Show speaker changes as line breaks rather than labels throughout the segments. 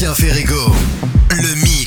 There ain't no science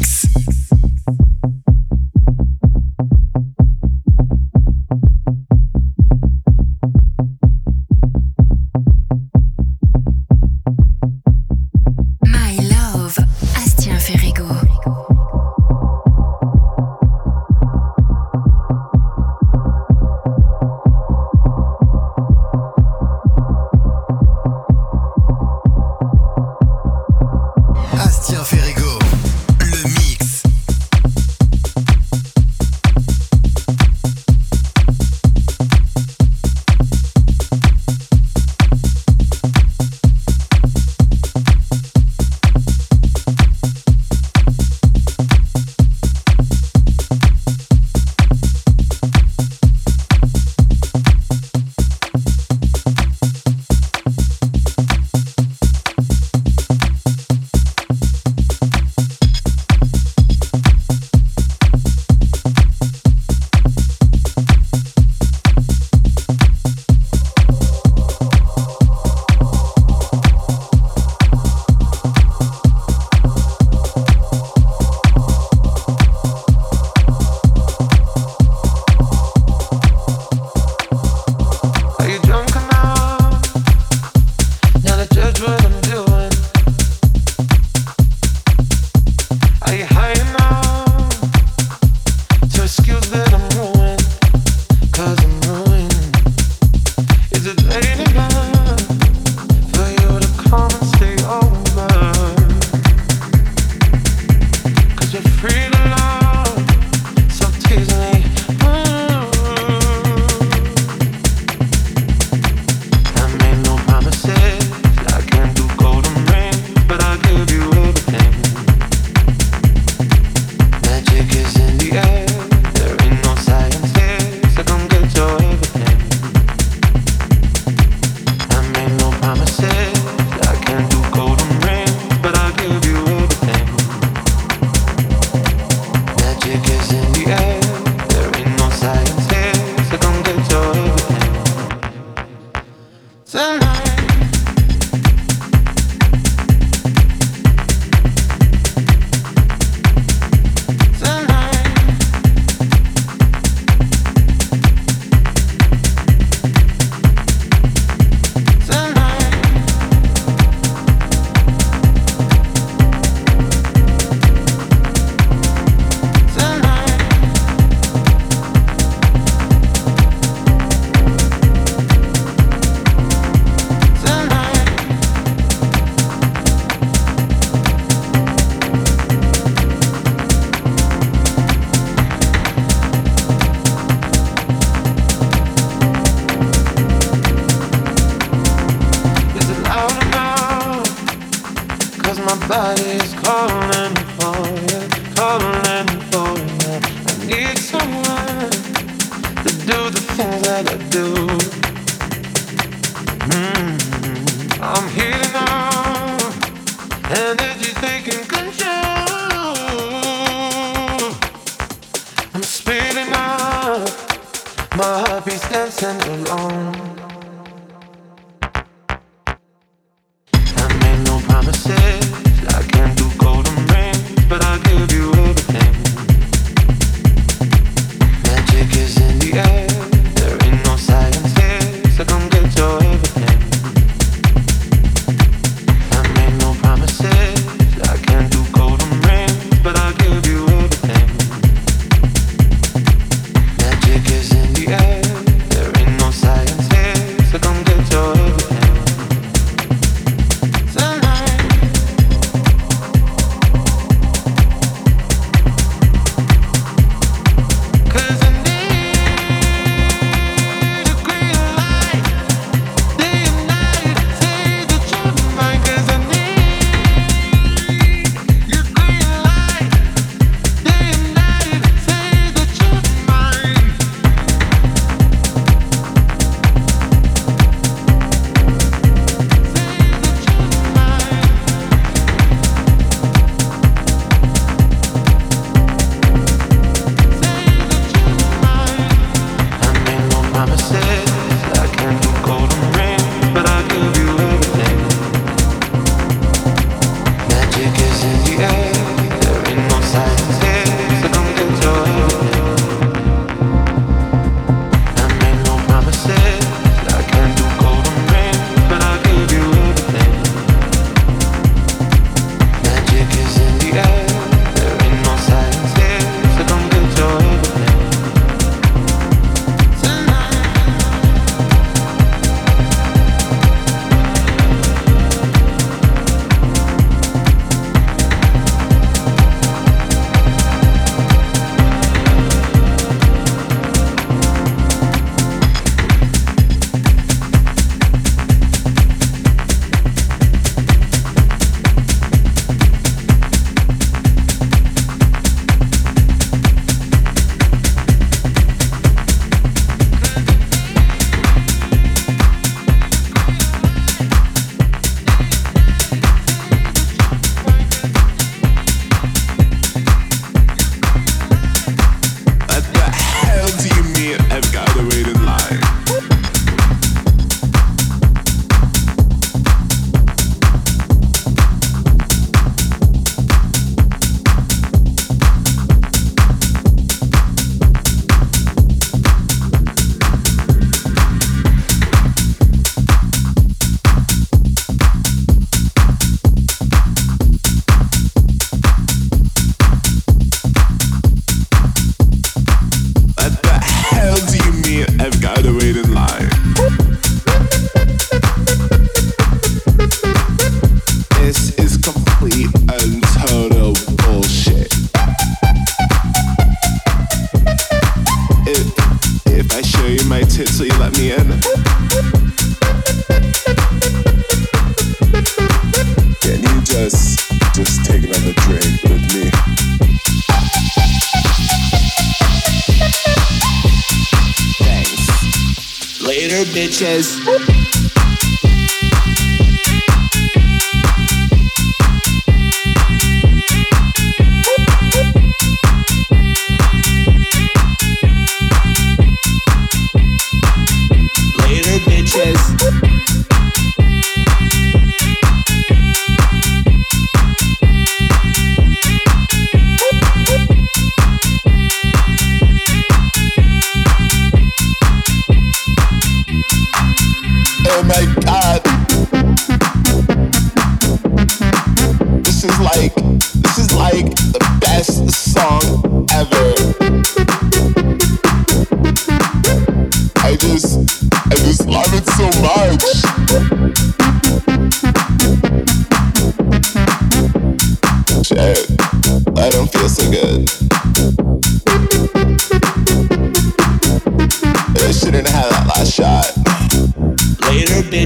Don't make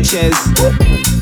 Sanchez.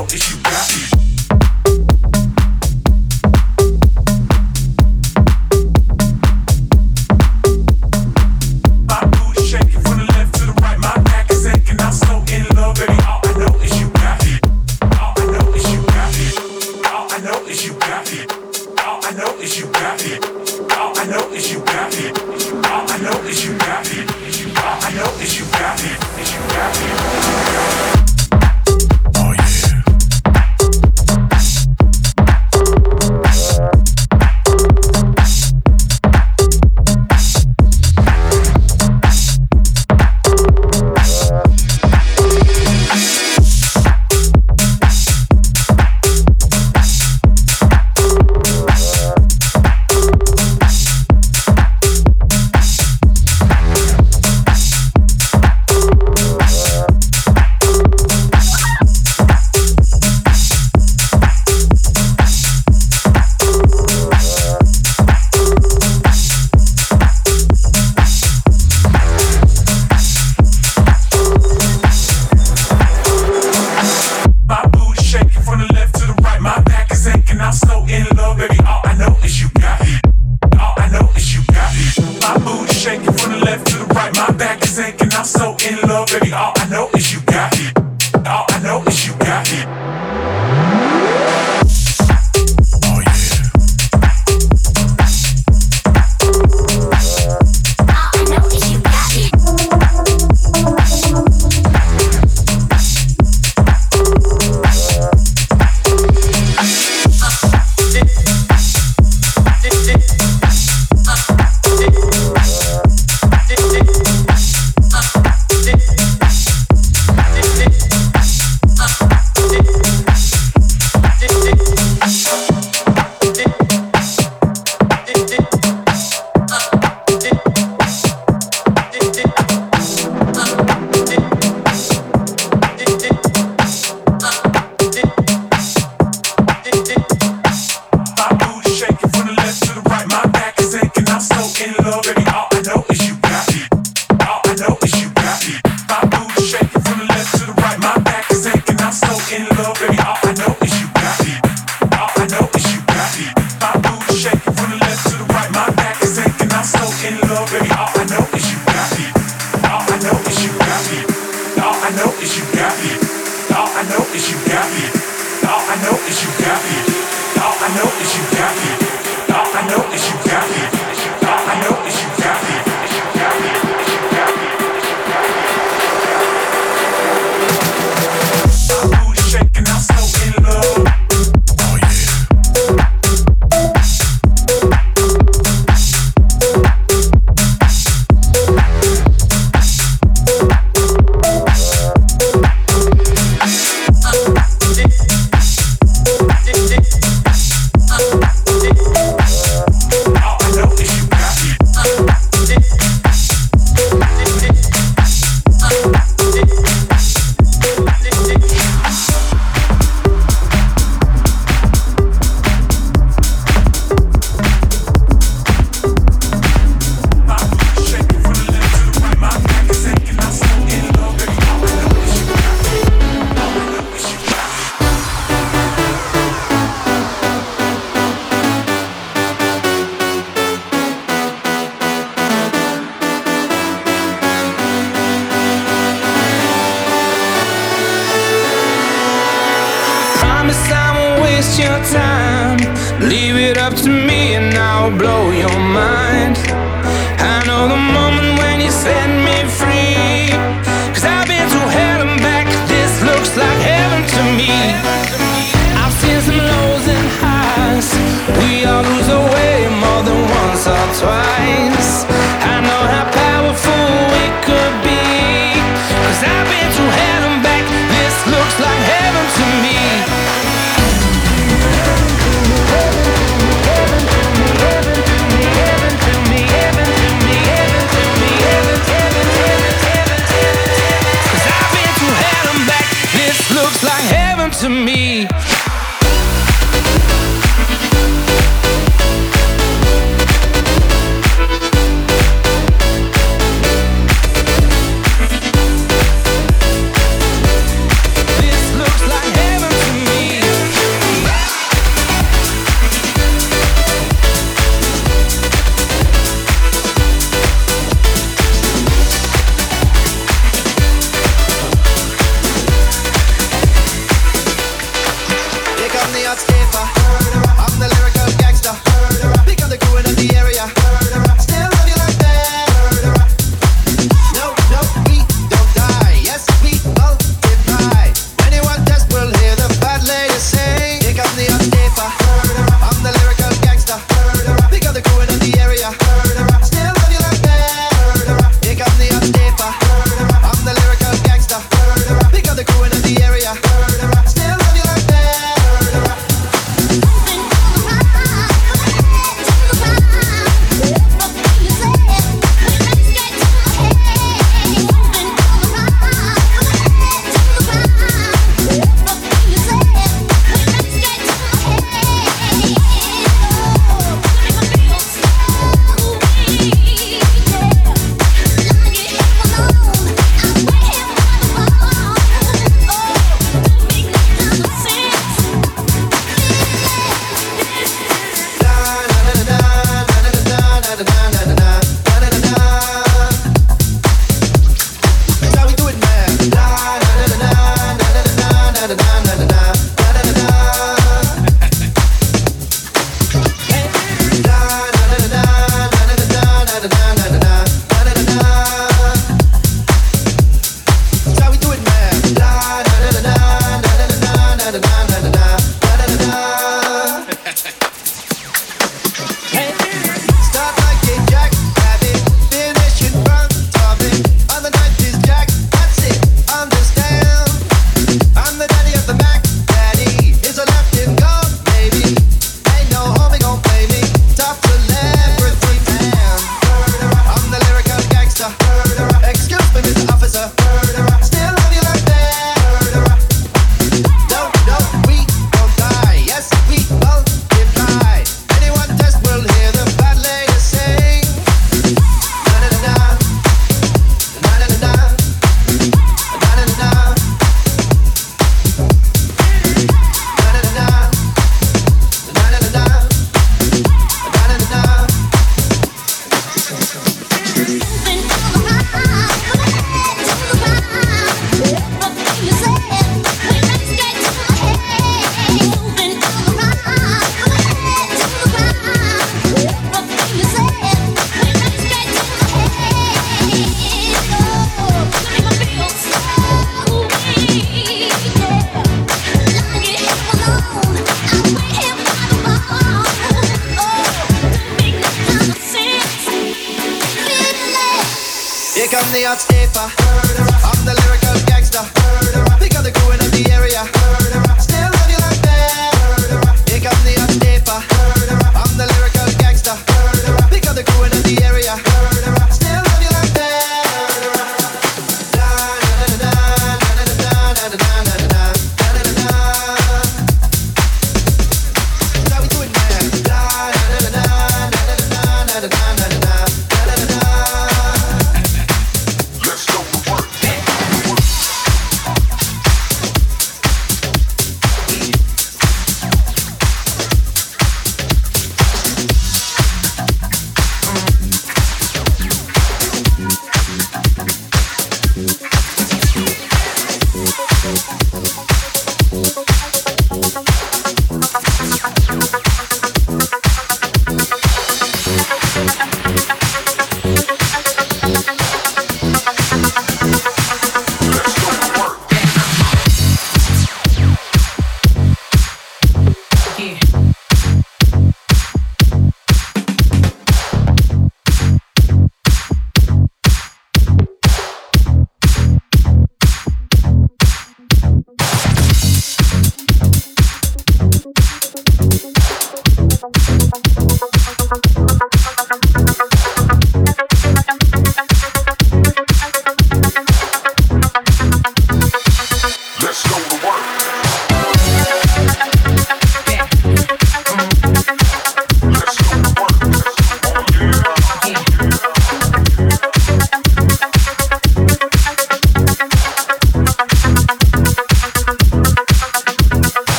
if you got me.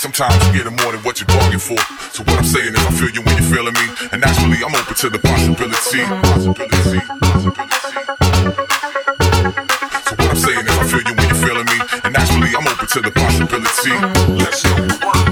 Sometimes you get more than what you're bargaining for. So what I'm saying is I feel you when you're feeling me. And naturally I'm open to the possibility. Possibility. Possibility. So what I'm saying is I feel you when you're feeling me. And naturally I'm open to the possibility. Let's go.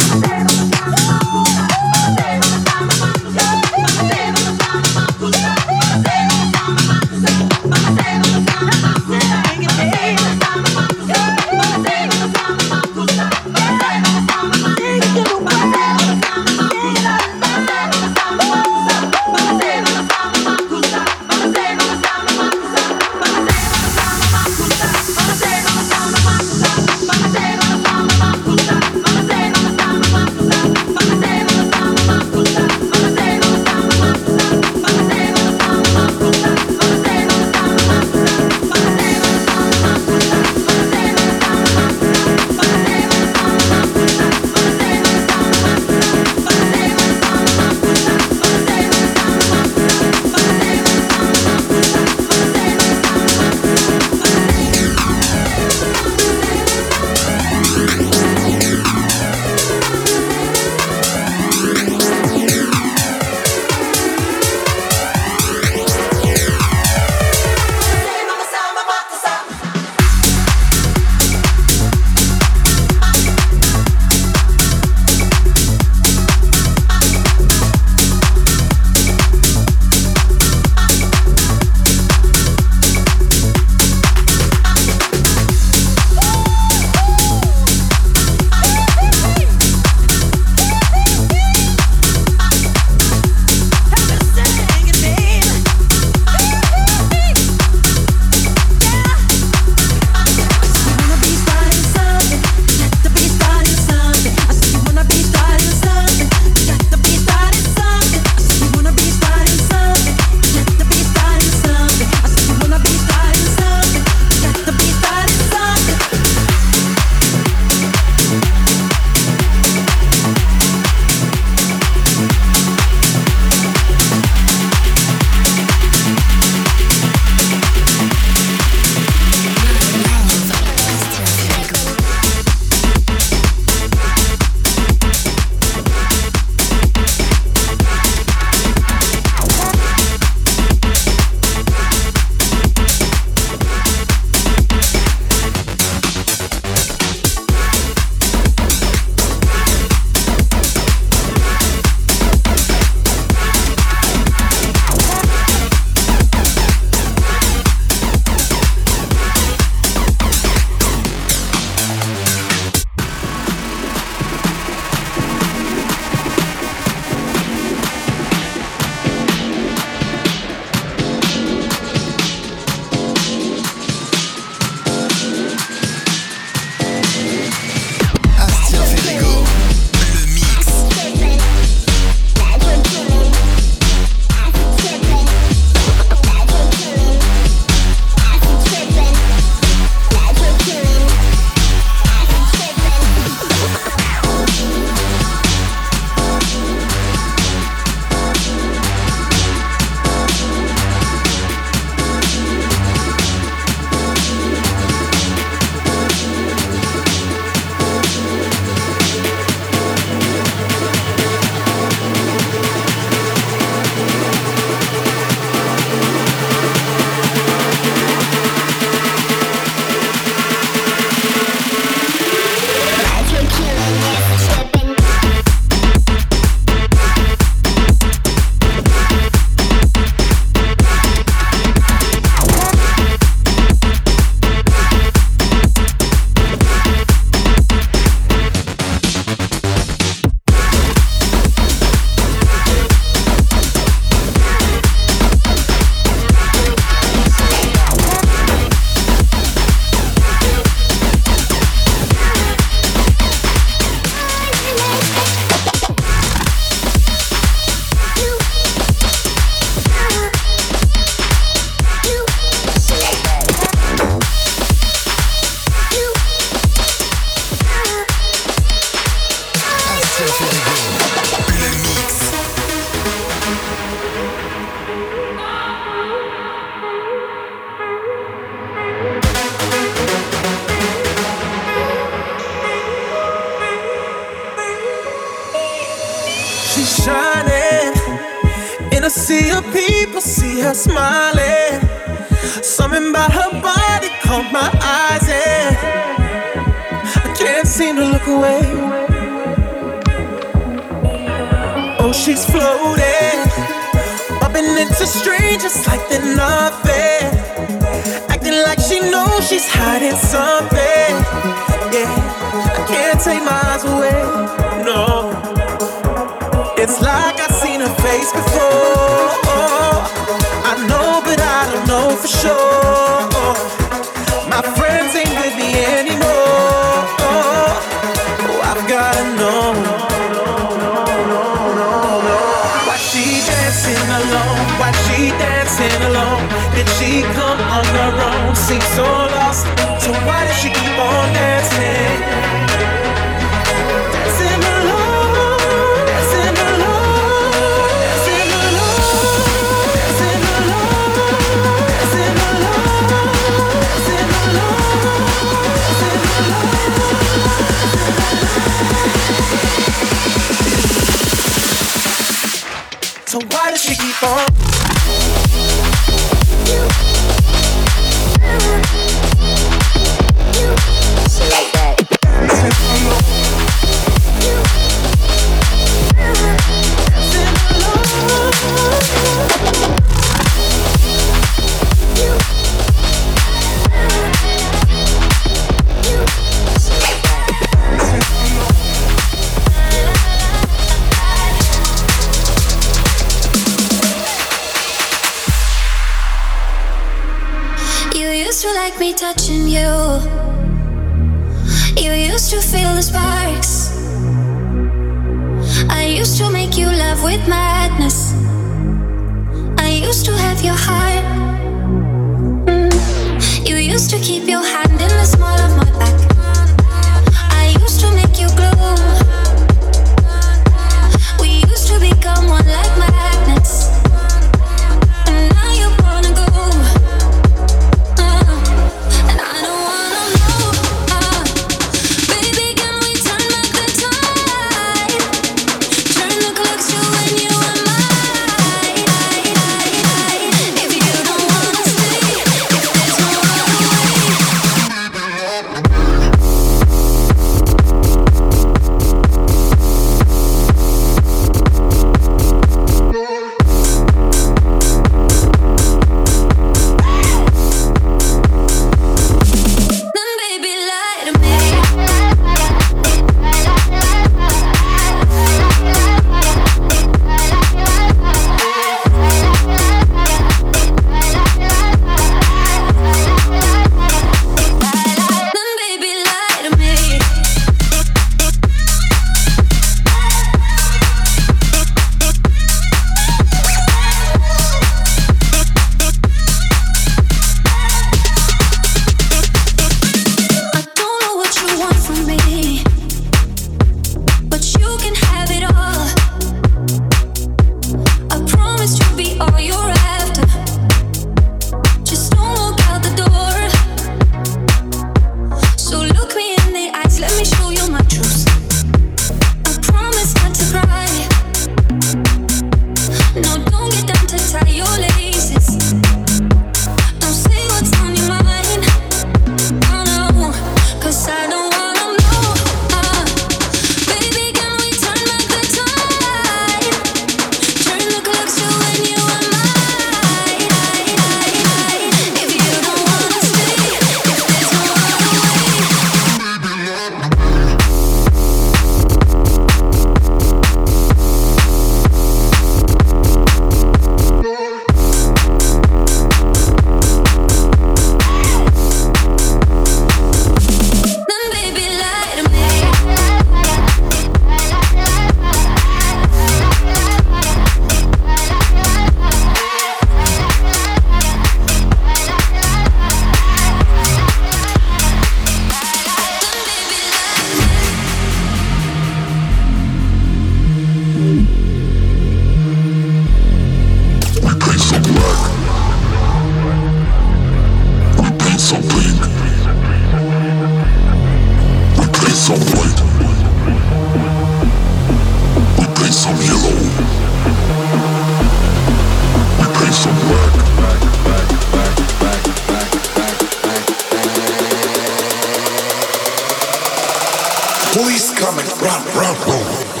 Police coming, run, run, run.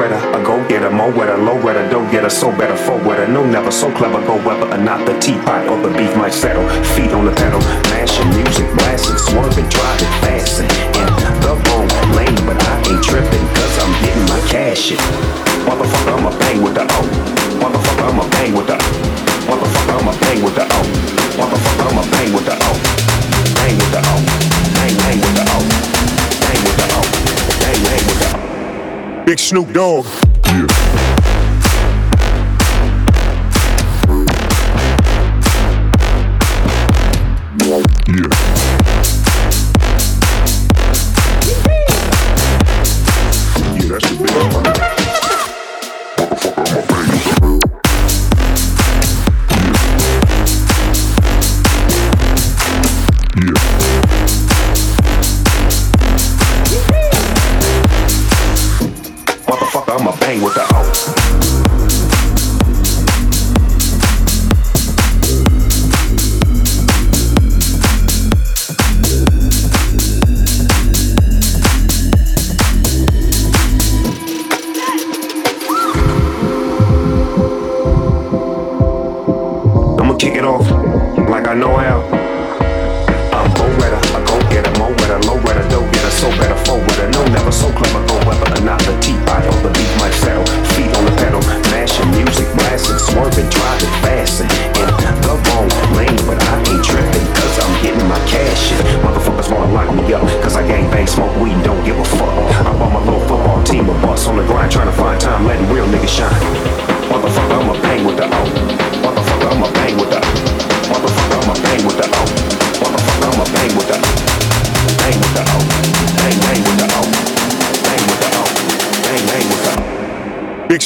wetter, a go getter, more wetter, low wetter, don't get a so better, Four wetter, no never, so clever, go weather, and not the teapot or the beef might settle. Feet on the pedal, mashing music, blasting, swerving, driving, fastin' in the wrong lane, but I ain't tripping, cause I'm getting my cash in. Motherfucker, I'ma bang with the O. Motherfucker, I'ma bang with the O. Motherfucker, I'ma bang with the O. Motherfucker, I'ma bang with the O. Bang with the O. Bang, bang with the O. Bang with the O. Bang, bang with the O.
Big Snoop Dogg.
Yeah. Yeah.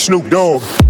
Snoop Dogg.